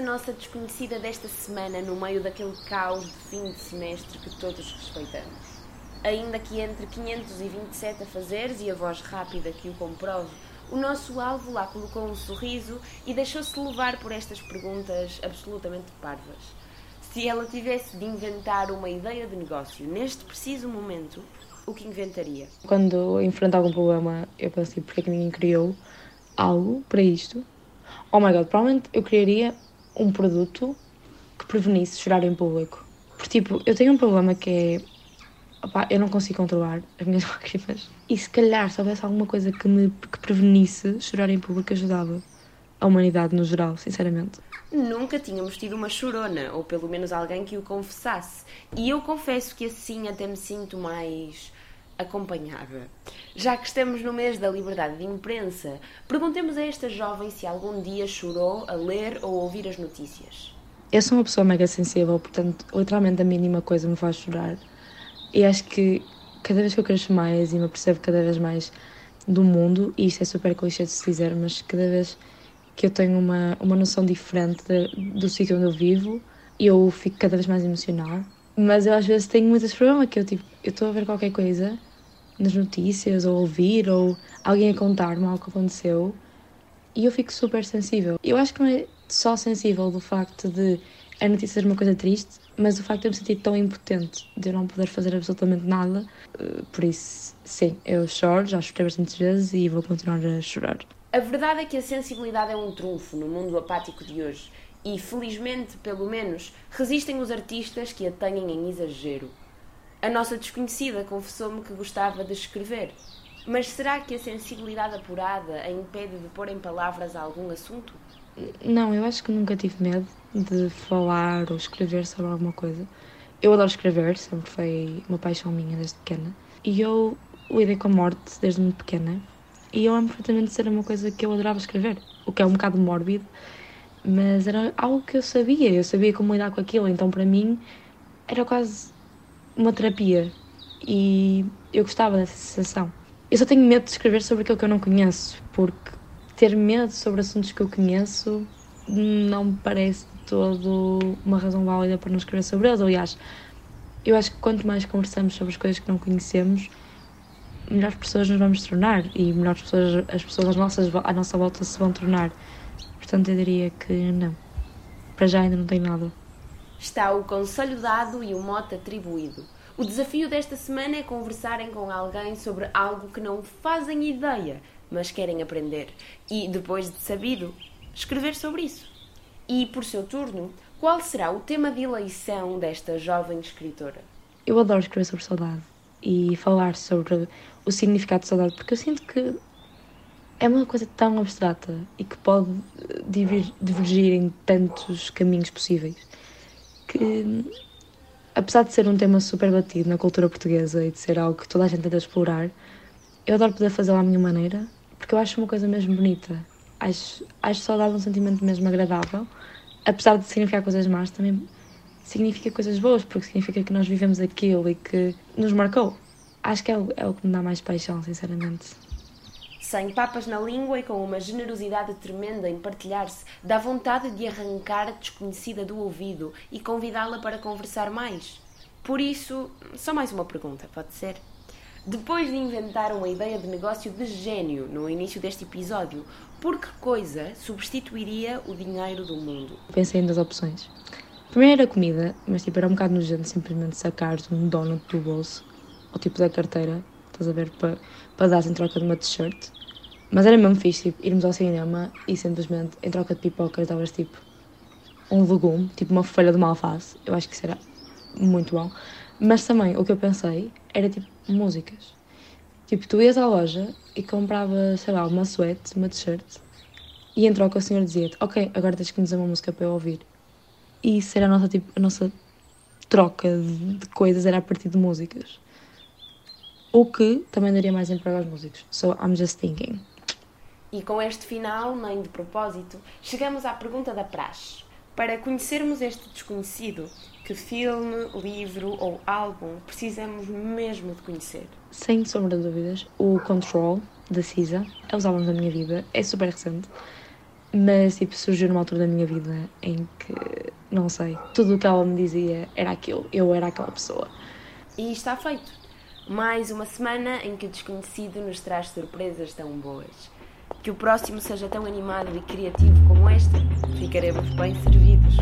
nossa desconhecida desta semana no meio daquele caos de fim de semestre que todos respeitamos. Ainda que entre 527 a fazeres e a voz rápida que o comprove, o nosso alvo lá colocou um sorriso e deixou-se levar por estas perguntas absolutamente parvas. Se ela tivesse de inventar uma ideia de negócio neste preciso momento, o que inventaria? Quando enfrento algum problema, eu penso assim, porque é que ninguém criou algo para isto? Oh my god, provavelmente eu criaria um produto que prevenisse chorar em público. Porque, tipo, eu tenho um problema que é. Eu não consigo controlar as minhas lágrimas. E se calhar, se houvesse alguma coisa que me que prevenisse chorar em público, ajudava a humanidade no geral, sinceramente. Nunca tínhamos tido uma chorona, ou pelo menos alguém que o confessasse. E eu confesso que assim até me sinto mais acompanhada. Já que estamos no mês da liberdade de imprensa, perguntemos a esta jovem se algum dia chorou a ler ou ouvir as notícias. Eu sou uma pessoa mega sensível, portanto, literalmente a mínima coisa me faz chorar. E acho que cada vez que eu cresço mais e me percebo cada vez mais do mundo, e isto é super clichê de se dizer, mas cada vez que eu tenho uma, uma noção diferente de, do sítio onde eu vivo, eu fico cada vez mais emocional. Mas eu às vezes tenho muitos problemas que eu tipo, eu estou a ver qualquer coisa nas notícias, ou ouvir, ou alguém a contar-me algo que aconteceu, e eu fico super sensível. Eu acho que não é só sensível do facto de a notícia ser uma coisa triste, mas o facto de eu me sentir tão impotente, de eu não poder fazer absolutamente nada. Eh, por isso, sim, eu choro, já chorei bastantes vezes e vou continuar a chorar. A verdade é que a sensibilidade é um trunfo no mundo apático de hoje. E, felizmente, pelo menos, resistem os artistas que a têm em exagero. A nossa desconhecida confessou-me que gostava de escrever. Mas será que a sensibilidade apurada a impede de pôr em palavras algum assunto? Não, eu acho que nunca tive medo de falar ou escrever sobre alguma coisa. Eu adoro escrever, sempre foi uma paixão minha desde pequena. E eu lidei com a morte desde muito pequena. E eu lembro perfeitamente ser uma coisa que eu adorava escrever, o que é um bocado mórbido, mas era algo que eu sabia, eu sabia como lidar com aquilo, então para mim era quase uma terapia e eu gostava dessa sensação. Eu só tenho medo de escrever sobre aquilo que eu não conheço, porque ter medo sobre assuntos que eu conheço não me parece de todo uma razão válida para não escrever sobre eles. Aliás, eu acho que quanto mais conversamos sobre as coisas que não conhecemos, melhores pessoas nos vamos tornar e melhores pessoas, as pessoas às nossas, à nossa volta se vão tornar. Portanto, eu diria que não. Para já ainda não tem nada. Está o conselho dado e o mote atribuído. O desafio desta semana é conversarem com alguém sobre algo que não fazem ideia, mas querem aprender. E, depois de sabido, escrever sobre isso. E, por seu turno, qual será o tema de eleição desta jovem escritora? Eu adoro escrever sobre saudade e falar sobre o significado de saudade, porque eu sinto que é uma coisa tão abstrata e que pode divergir em tantos caminhos possíveis que, apesar de ser um tema super batido na cultura portuguesa e de ser algo que toda a gente tenta explorar, eu adoro poder fazê-lo à minha maneira, porque eu acho uma coisa mesmo bonita. Acho, acho saudade um sentimento mesmo agradável, apesar de significar coisas más, também significa coisas boas, porque significa que nós vivemos aquilo e que nos marcou. Acho que é o, é o que me dá mais paixão, sinceramente sem papas na língua e com uma generosidade tremenda em partilhar-se, dá vontade de arrancar a desconhecida do ouvido e convidá-la para conversar mais. Por isso, só mais uma pergunta, pode ser? Depois de inventar uma ideia de negócio de gênio no início deste episódio, por que coisa substituiria o dinheiro do mundo? Pensei em duas opções. Primeiro era comida, mas tipo, era um bocado nojento simplesmente sacares um donut do bolso, ou tipo da carteira, estás a ver, para, para dar em troca de uma t-shirt. Mas era mesmo fixe, tipo, irmos ao cinema e simplesmente, em troca de pipoca, davas tipo um legume, tipo uma folha de uma alface. Eu acho que era muito bom. Mas também o que eu pensei era tipo músicas. Tipo, tu ias à loja e compravas, sei lá, uma suéte, uma t-shirt, e em troca o senhor dizia-te: Ok, agora tens que me dizer uma música para eu ouvir. E isso era a nossa, tipo, a nossa troca de, de coisas, era a partir de músicas. O que também daria mais emprego aos músicos. So I'm just thinking. E com este final, nem de propósito, chegamos à pergunta da praxe. Para conhecermos este desconhecido, que filme, livro ou álbum precisamos mesmo de conhecer? Sem sombra de dúvidas, o Control, da Cisa, é os álbum da minha vida, é super recente, mas tipo, surgiu numa altura da minha vida em que, não sei, tudo o que ela me dizia era aquilo, eu era aquela pessoa. E está feito! Mais uma semana em que o desconhecido nos traz surpresas tão boas. Que o próximo seja tão animado e criativo como este. Ficaremos bem servidos.